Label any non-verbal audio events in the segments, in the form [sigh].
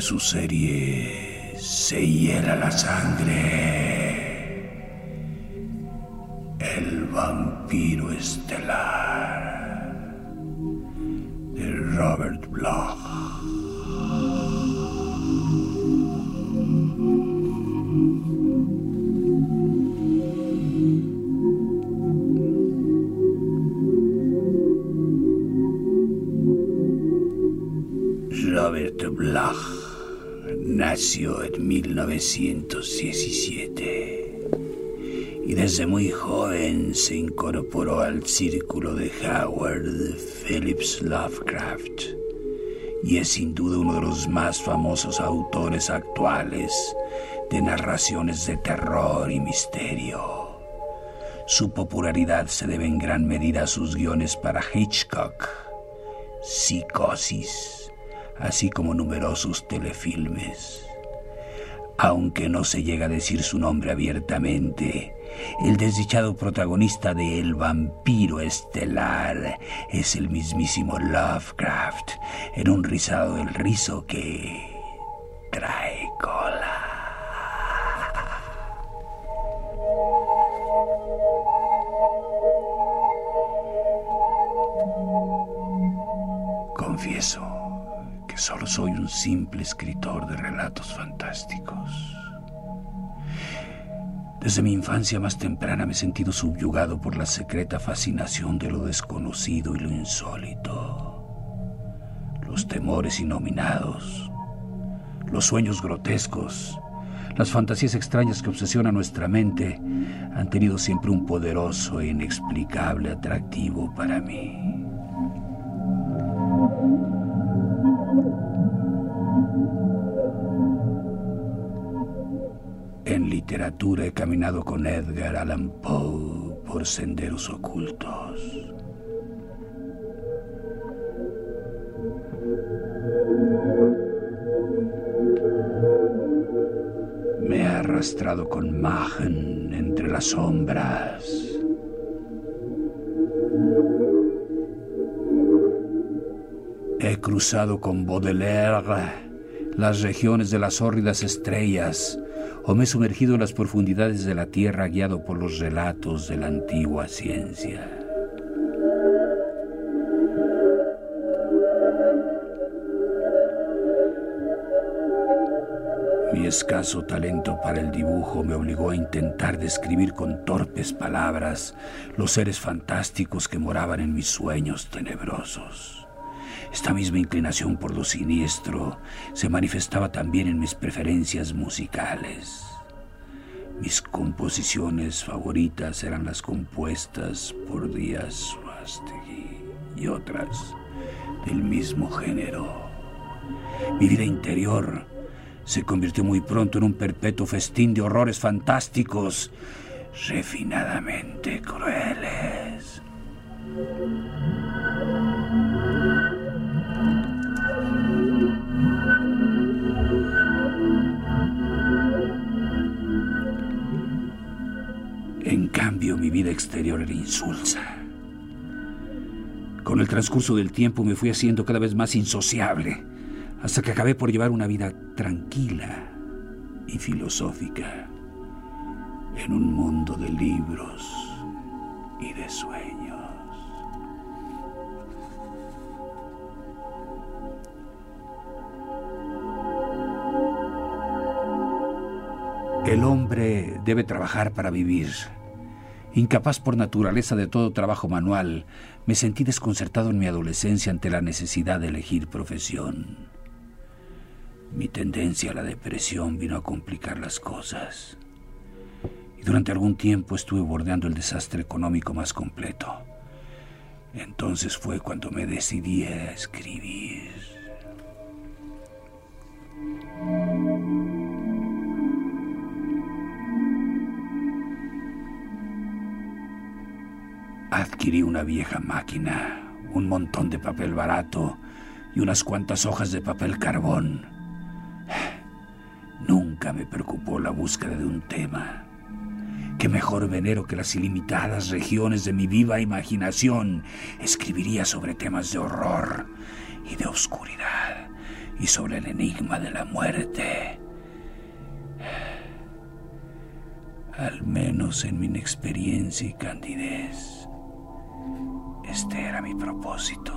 su serie se hiela la sangre. Nació en 1917 y desde muy joven se incorporó al círculo de Howard Phillips Lovecraft y es sin duda uno de los más famosos autores actuales de narraciones de terror y misterio. Su popularidad se debe en gran medida a sus guiones para Hitchcock, Psicosis, así como numerosos telefilmes. Aunque no se llega a decir su nombre abiertamente, el desdichado protagonista de El vampiro estelar es el mismísimo Lovecraft, en un rizado del rizo que trae cola. Confieso solo soy un simple escritor de relatos fantásticos. Desde mi infancia más temprana me he sentido subyugado por la secreta fascinación de lo desconocido y lo insólito. Los temores innominados, los sueños grotescos, las fantasías extrañas que obsesionan nuestra mente han tenido siempre un poderoso e inexplicable atractivo para mí. Literatura he caminado con Edgar Allan Poe por senderos ocultos. Me he arrastrado con Machen entre las sombras. He cruzado con Baudelaire las regiones de las hórridas estrellas o me he sumergido en las profundidades de la tierra guiado por los relatos de la antigua ciencia. Mi escaso talento para el dibujo me obligó a intentar describir con torpes palabras los seres fantásticos que moraban en mis sueños tenebrosos. Esta misma inclinación por lo siniestro se manifestaba también en mis preferencias musicales. Mis composiciones favoritas eran las compuestas por Díaz Suástegui y otras del mismo género. Mi vida interior se convirtió muy pronto en un perpetuo festín de horrores fantásticos, refinadamente crueles. Mi vida exterior era insulsa. Con el transcurso del tiempo me fui haciendo cada vez más insociable, hasta que acabé por llevar una vida tranquila y filosófica en un mundo de libros y de sueños. El hombre debe trabajar para vivir. Incapaz por naturaleza de todo trabajo manual, me sentí desconcertado en mi adolescencia ante la necesidad de elegir profesión. Mi tendencia a la depresión vino a complicar las cosas. Y durante algún tiempo estuve bordeando el desastre económico más completo. Entonces fue cuando me decidí a escribir. Adquirí una vieja máquina, un montón de papel barato y unas cuantas hojas de papel carbón. Nunca me preocupó la búsqueda de un tema. Qué mejor venero que las ilimitadas regiones de mi viva imaginación. Escribiría sobre temas de horror y de oscuridad y sobre el enigma de la muerte. Al menos en mi inexperiencia y candidez. Este era mi propósito.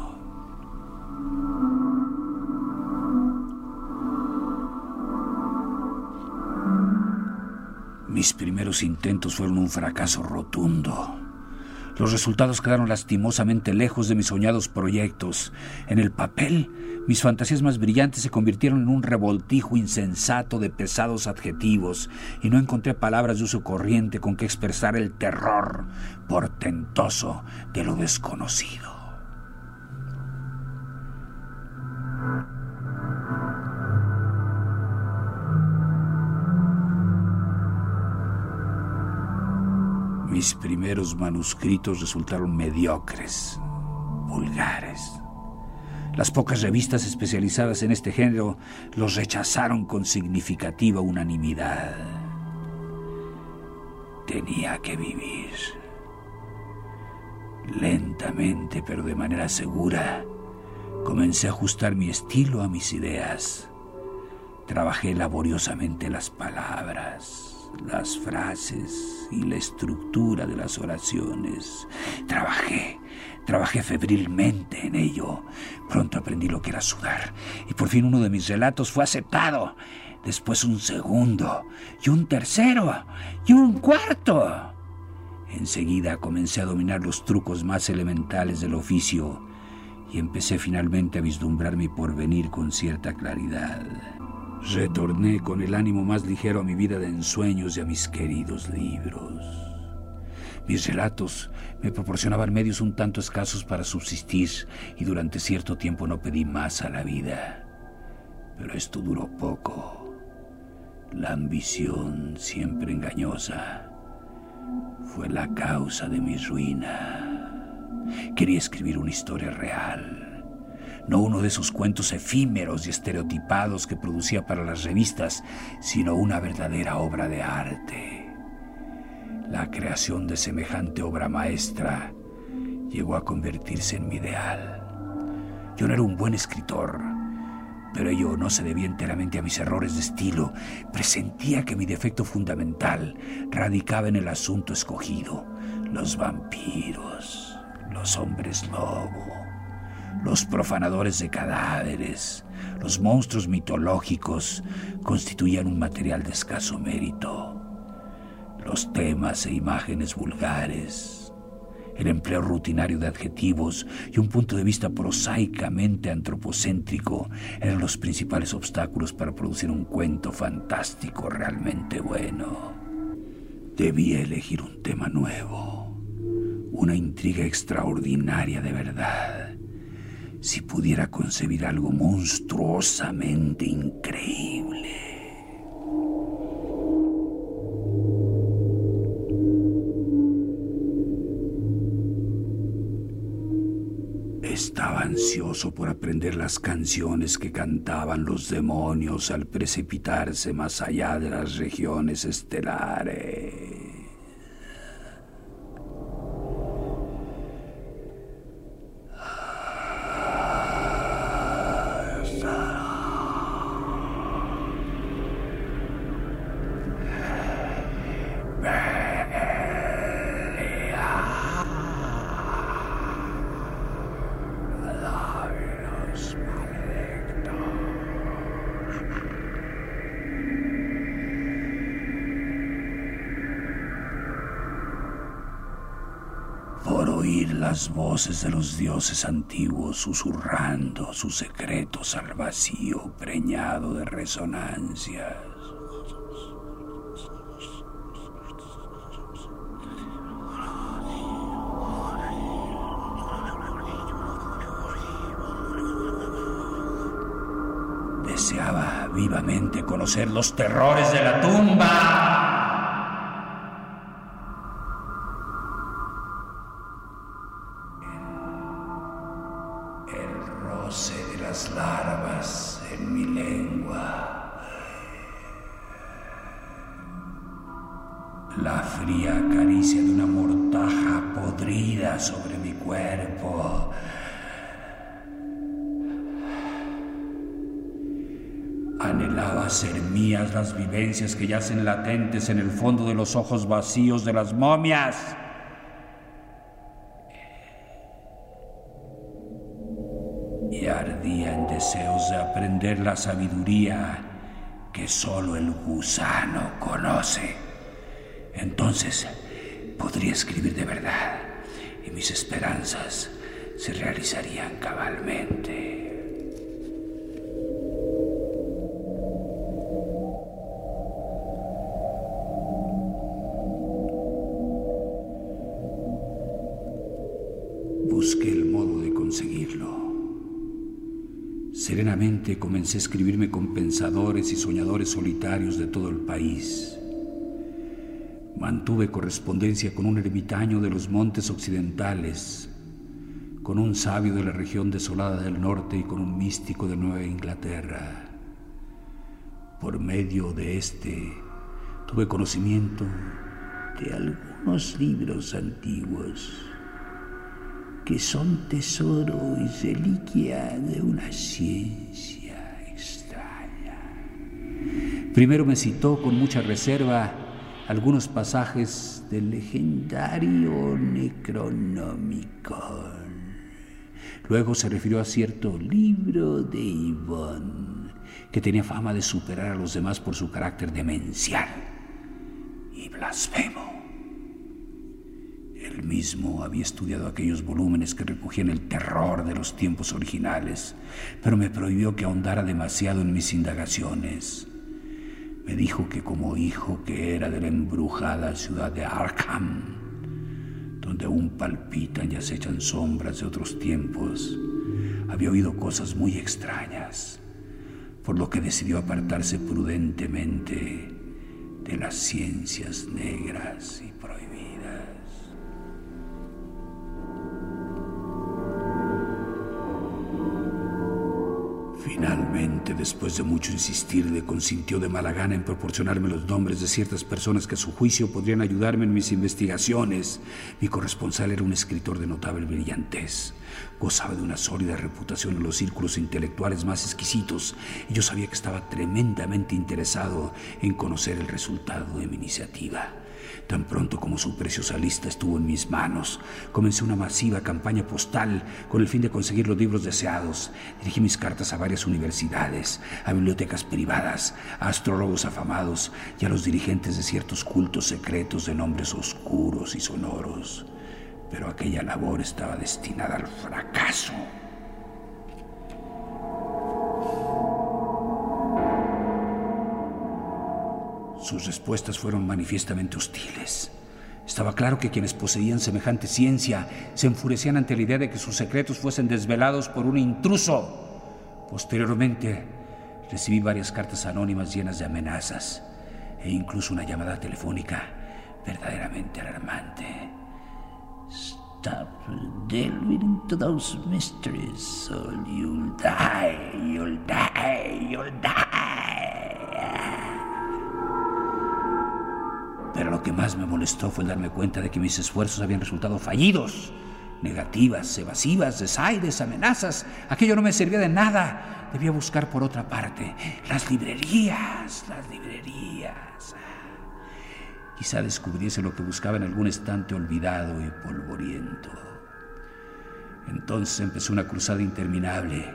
Mis primeros intentos fueron un fracaso rotundo. Los resultados quedaron lastimosamente lejos de mis soñados proyectos. En el papel, mis fantasías más brillantes se convirtieron en un revoltijo insensato de pesados adjetivos y no encontré palabras de uso corriente con que expresar el terror portentoso de lo desconocido. Mis primeros manuscritos resultaron mediocres, vulgares. Las pocas revistas especializadas en este género los rechazaron con significativa unanimidad. Tenía que vivir. Lentamente, pero de manera segura, comencé a ajustar mi estilo a mis ideas. Trabajé laboriosamente las palabras las frases y la estructura de las oraciones. Trabajé, trabajé febrilmente en ello. Pronto aprendí lo que era sudar y por fin uno de mis relatos fue aceptado. Después un segundo y un tercero y un cuarto. Enseguida comencé a dominar los trucos más elementales del oficio y empecé finalmente a vislumbrar mi porvenir con cierta claridad. Retorné con el ánimo más ligero a mi vida de ensueños y a mis queridos libros. Mis relatos me proporcionaban medios un tanto escasos para subsistir y durante cierto tiempo no pedí más a la vida. Pero esto duró poco. La ambición, siempre engañosa, fue la causa de mi ruina. Quería escribir una historia real no uno de esos cuentos efímeros y estereotipados que producía para las revistas, sino una verdadera obra de arte. La creación de semejante obra maestra llegó a convertirse en mi ideal. Yo no era un buen escritor, pero ello no se debía enteramente a mis errores de estilo. Presentía que mi defecto fundamental radicaba en el asunto escogido, los vampiros, los hombres lobo los profanadores de cadáveres, los monstruos mitológicos constituían un material de escaso mérito. Los temas e imágenes vulgares, el empleo rutinario de adjetivos y un punto de vista prosaicamente antropocéntrico eran los principales obstáculos para producir un cuento fantástico realmente bueno. Debía elegir un tema nuevo, una intriga extraordinaria de verdad si pudiera concebir algo monstruosamente increíble. Estaba ansioso por aprender las canciones que cantaban los demonios al precipitarse más allá de las regiones estelares. Las voces de los dioses antiguos susurrando sus secretos al vacío preñado de resonancias. Deseaba vivamente conocer los terrores de la tumba. Yacen latentes en el fondo de los ojos vacíos de las momias. Y ardía en deseos de aprender la sabiduría que solo el gusano conoce. Entonces podría escribir de verdad y mis esperanzas se realizarían cabalmente. Comencé a escribirme con pensadores y soñadores solitarios de todo el país Mantuve correspondencia con un ermitaño de los montes occidentales, con un sabio de la región desolada del norte y con un místico de Nueva Inglaterra. Por medio de este tuve conocimiento de algunos libros antiguos que son tesoro y reliquia de una ciencia extraña. Primero me citó con mucha reserva algunos pasajes del legendario Necronómico. Luego se refirió a cierto libro de Yvonne, que tenía fama de superar a los demás por su carácter demencial y blasfemo. Él mismo había estudiado aquellos volúmenes que recogían el terror de los tiempos originales, pero me prohibió que ahondara demasiado en mis indagaciones. Me dijo que como hijo que era de la embrujada ciudad de Arkham, donde aún palpitan y acechan sombras de otros tiempos, había oído cosas muy extrañas, por lo que decidió apartarse prudentemente de las ciencias negras y Finalmente, después de mucho insistir, le consintió de mala gana en proporcionarme los nombres de ciertas personas que a su juicio podrían ayudarme en mis investigaciones. Mi corresponsal era un escritor de notable brillantez. Gozaba de una sólida reputación en los círculos intelectuales más exquisitos y yo sabía que estaba tremendamente interesado en conocer el resultado de mi iniciativa. Tan pronto como su preciosa lista estuvo en mis manos, comencé una masiva campaña postal con el fin de conseguir los libros deseados. Dirigí mis cartas a varias universidades, a bibliotecas privadas, a astrólogos afamados y a los dirigentes de ciertos cultos secretos de nombres oscuros y sonoros. Pero aquella labor estaba destinada al fracaso. Sus respuestas fueron manifiestamente hostiles. Estaba claro que quienes poseían semejante ciencia se enfurecían ante la idea de que sus secretos fuesen desvelados por un intruso. Posteriormente, recibí varias cartas anónimas llenas de amenazas e incluso una llamada telefónica verdaderamente alarmante. Stop delving into those mysteries or you'll die, you'll die, you'll die. Pero lo que más me molestó fue darme cuenta de que mis esfuerzos habían resultado fallidos. Negativas, evasivas, desaires, amenazas. Aquello no me servía de nada. Debía buscar por otra parte. Las librerías, las librerías. Quizá descubriese lo que buscaba en algún estante olvidado y polvoriento. Entonces empezó una cruzada interminable.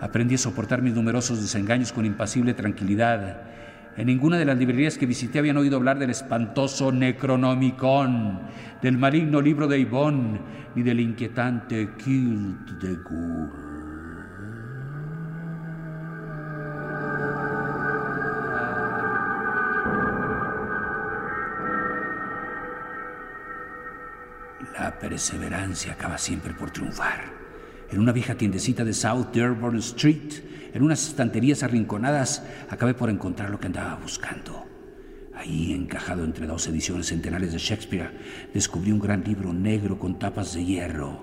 Aprendí a soportar mis numerosos desengaños con impasible tranquilidad En ninguna de las librerías que visité habían oído hablar del espantoso Necronomicon, del maligno libro de Yvonne, ni del inquietante Culte de Gaulle. La perseverancia acaba siempre por triunfar. En una vieja tiendecita de South Dearborn Street, en unas estanterías arrinconadas, acabé por encontrar lo que andaba buscando. Ahí, encajado entre dos ediciones centenares de Shakespeare, descubrí un gran libro negro con tapas de hierro.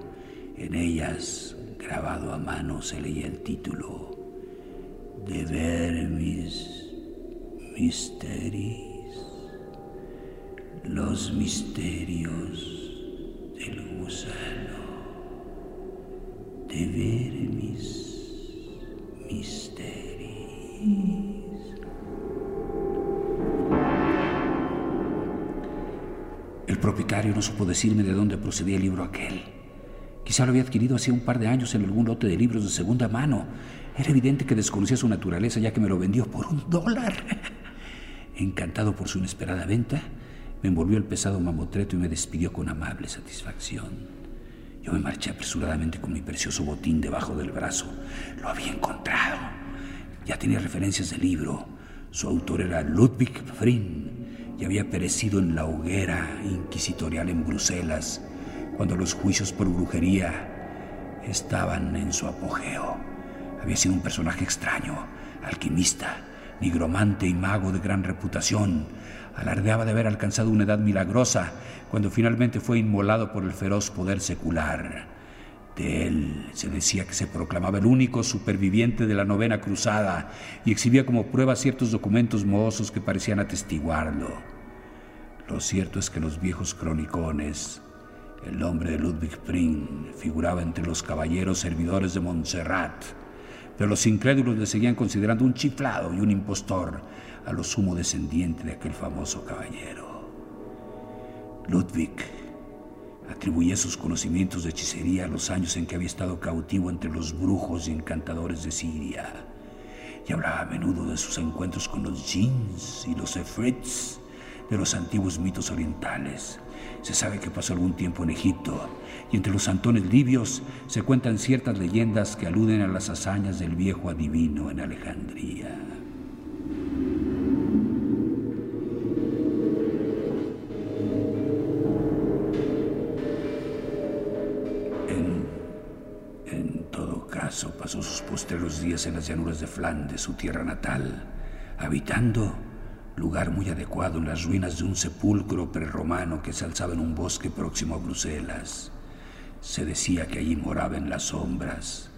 En ellas, grabado a mano, se leía el título De Vermis Mysteries. Los misterios el gusano de ver mis El propietario no supo decirme de dónde procedía el libro aquel. Quizá lo había adquirido hacía un par de años en algún lote de libros de segunda mano. Era evidente que desconocía su naturaleza ya que me lo vendió por un dólar. [laughs] Encantado por su inesperada venta, me envolvió el pesado mamotreto y me despidió con amable satisfacción. Yo me marché apresuradamente con mi precioso botín debajo del brazo. Lo había encontrado. Ya tenía referencias del libro. Su autor era Ludwig Frin y había perecido en la hoguera inquisitorial en Bruselas cuando los juicios por brujería estaban en su apogeo. Había sido un personaje extraño, alquimista, nigromante y mago de gran reputación, alardeaba de haber alcanzado una edad milagrosa cuando finalmente fue inmolado por el feroz poder secular. De él se decía que se proclamaba el único superviviente de la novena cruzada y exhibía como prueba ciertos documentos mohosos que parecían atestiguarlo. Lo cierto es que los viejos cronicones, el nombre de Ludwig Pring figuraba entre los caballeros servidores de Montserrat, pero los incrédulos le seguían considerando un chiflado y un impostor, a lo sumo descendiente de aquel famoso caballero. Ludwig atribuía sus conocimientos de hechicería a los años en que había estado cautivo entre los brujos y encantadores de Siria, y hablaba a menudo de sus encuentros con los jinns y los efrits de los antiguos mitos orientales. Se sabe que pasó algún tiempo en Egipto y entre los santones libios se cuentan ciertas leyendas que aluden a las hazañas del viejo adivino en Alejandría. pasó sus postreros días en las llanuras de Flandes, su tierra natal, habitando lugar muy adecuado en las ruinas de un sepulcro prerromano que se alzaba en un bosque próximo a Bruselas. Se decía que allí moraba en las sombras,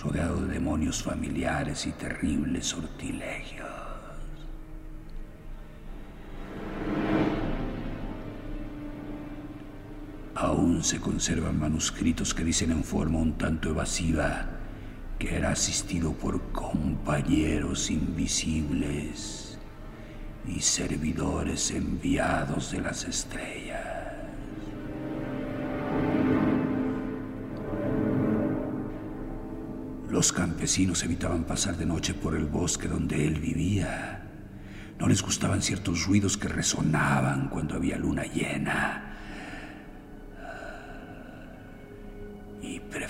rodeado de demonios familiares y terribles sortilegios. Aún se conservan manuscritos que dicen en forma un tanto evasiva que era asistido por compañeros invisibles y servidores enviados de las estrellas. Los campesinos evitaban pasar de noche por el bosque donde él vivía. No les gustaban ciertos ruidos que resonaban cuando había luna llena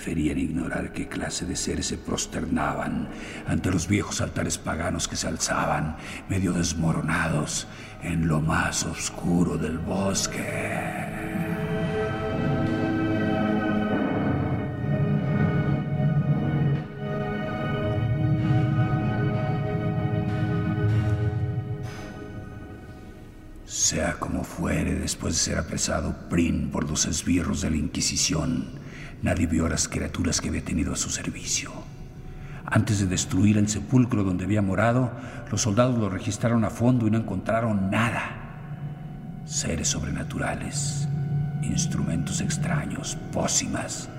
preferían ignorar qué clase de seres se prosternaban ante los viejos altares paganos que se alzaban, medio desmoronados, en lo más oscuro del bosque. Sea como fuere, después de ser apresado Prin por los esbirros de la Inquisición, Nadie vio a las criaturas que había tenido a su servicio. Antes de destruir el sepulcro donde había morado, los soldados lo registraron a fondo y no encontraron nada. Seres sobrenaturales, instrumentos extraños, pócimas,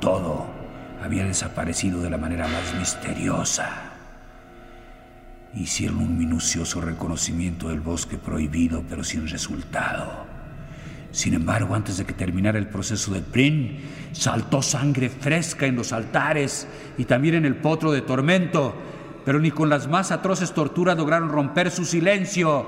todo había desaparecido de la manera más misteriosa. Hicieron un minucioso reconocimiento del bosque prohibido, pero sin resultado. Sin embargo, antes de que terminara el proceso de Prin, saltó sangre fresca en los altares y también en el potro de tormento. pero ni con las más atroces torturas lograron romper su silencio.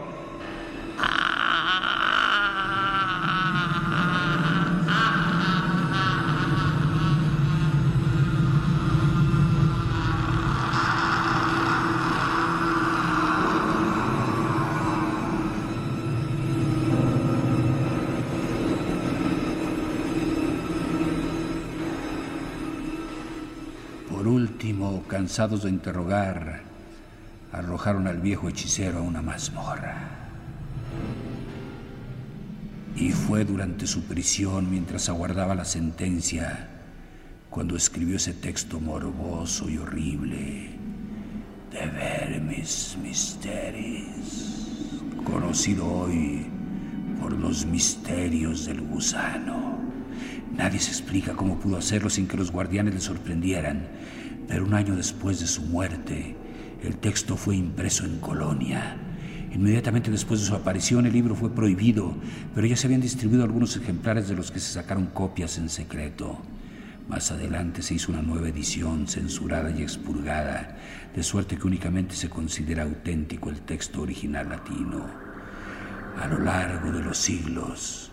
Cansados de interrogar, arrojaron al viejo hechicero a una mazmorra. Y fue durante su prisión, mientras aguardaba la sentencia, cuando escribió ese texto morboso y horrible de Vermis Mysteries, conocido hoy por los misterios del gusano. Nadie se explica cómo pudo hacerlo sin que los guardianes le sorprendieran, pero un año después de su muerte, el texto fue impreso en Colonia. Inmediatamente después de su aparición, el libro fue prohibido, pero ya se habían distribuido algunos ejemplares de los que se sacaron copias en secreto. Más adelante se hizo una nueva edición, censurada y expurgada, de suerte que únicamente se considera auténtico el texto original latino. A lo largo de los siglos,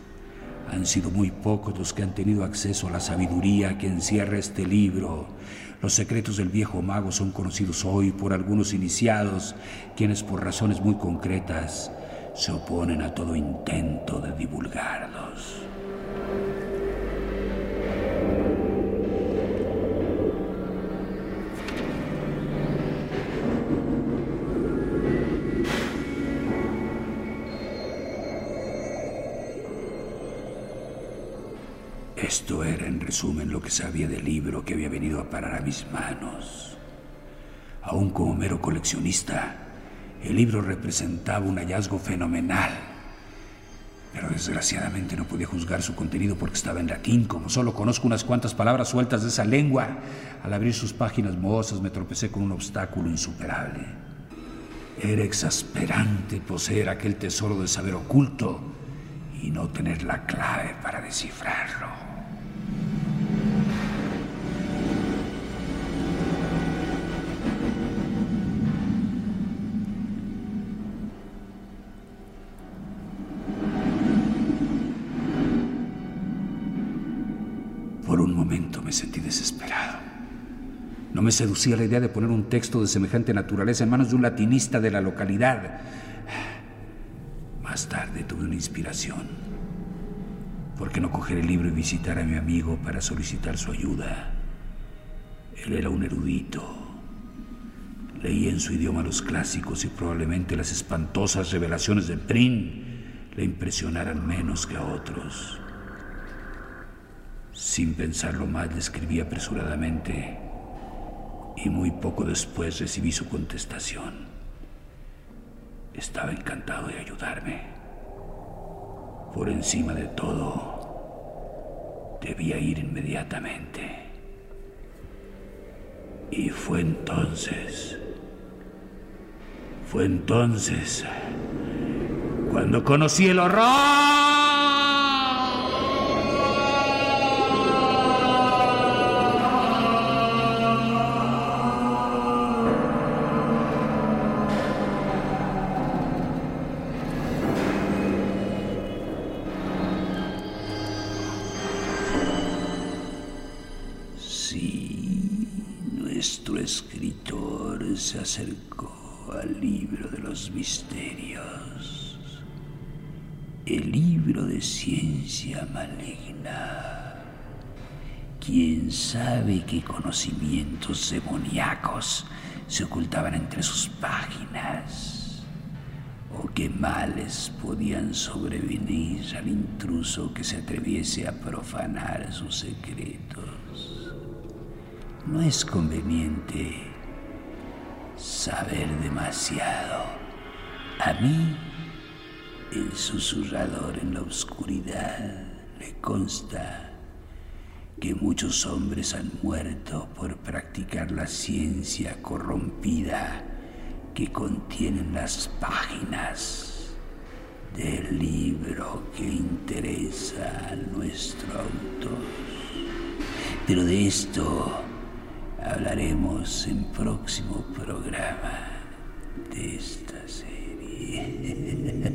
han sido muy pocos los que han tenido acceso a la sabiduría que encierra este libro, los secretos del viejo mago son conocidos hoy por algunos iniciados, quienes por razones muy concretas se oponen a todo intento de divulgarlos. Esto era, en resumen, lo que sabía del libro que había venido a parar a mis manos. Aún como mero coleccionista, el libro representaba un hallazgo fenomenal. Pero desgraciadamente no podía juzgar su contenido porque estaba en latín, como solo conozco unas cuantas palabras sueltas de esa lengua. Al abrir sus páginas mohosas me tropecé con un obstáculo insuperable. Era exasperante poseer aquel tesoro de saber oculto y no tener la clave para descifrarlo. Me seducía la idea de poner un texto de semejante naturaleza en manos de un latinista de la localidad. Más tarde tuve una inspiración. ¿Por qué no coger el libro y visitar a mi amigo para solicitar su ayuda? Él era un erudito. Leía en su idioma los clásicos y probablemente las espantosas revelaciones de Prin le impresionaran menos que a otros. Sin pensarlo más, le escribí apresuradamente y muy poco después recibí su contestación. Estaba encantado de ayudarme. Por encima de todo, debía ir inmediatamente. Y fue entonces, fue entonces cuando conocí el horror. Se acercó al libro de los misterios, el libro de ciencia maligna. ¿Quién sabe qué conocimientos demoníacos se ocultaban entre sus páginas? ¿O qué males podían sobrevenir al intruso que se atreviese a profanar sus secretos? No es conveniente saber demasiado. A mí, el susurrador en la oscuridad, le consta que muchos hombres han muerto por practicar la ciencia corrompida que contienen las páginas del libro que interesa a nuestro autor. Pero de esto hablaremos en próximo programa de esta serie. [laughs]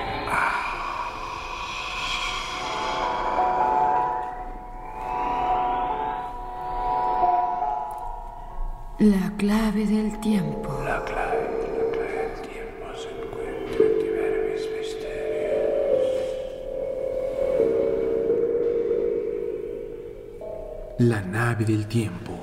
La clave del tiempo. La clave, la clave del tiempo se encuentra en diversos misterios. La nave del tiempo.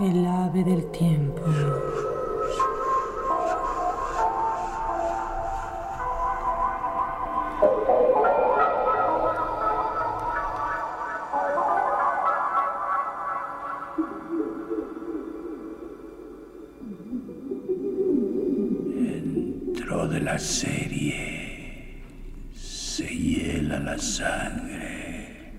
El ave del tiempo. De la serie se hiela la sangre.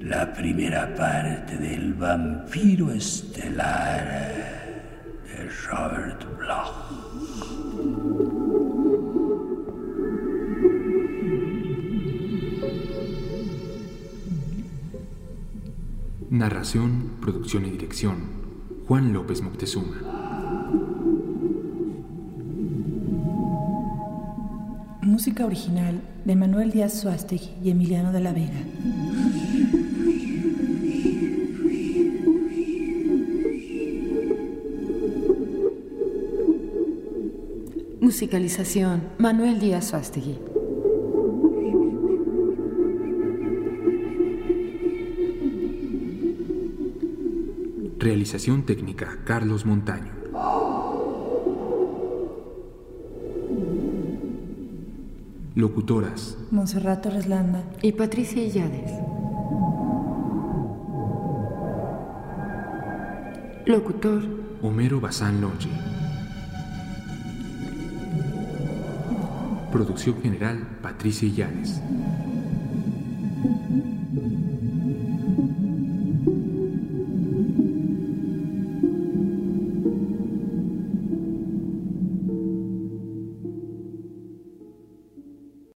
La primera parte del vampiro estelar Narración, producción y dirección. Juan López Moctezuma. Música original de Manuel Díaz Suástegui y Emiliano de la Vega. Musicalización Manuel Díaz Suástegui. Realización técnica Carlos Montaño. Locutoras Monserrat Torres Landa. Y Patricia Illades. Locutor Homero Bazán Longi. Producción general Patricia Illanes.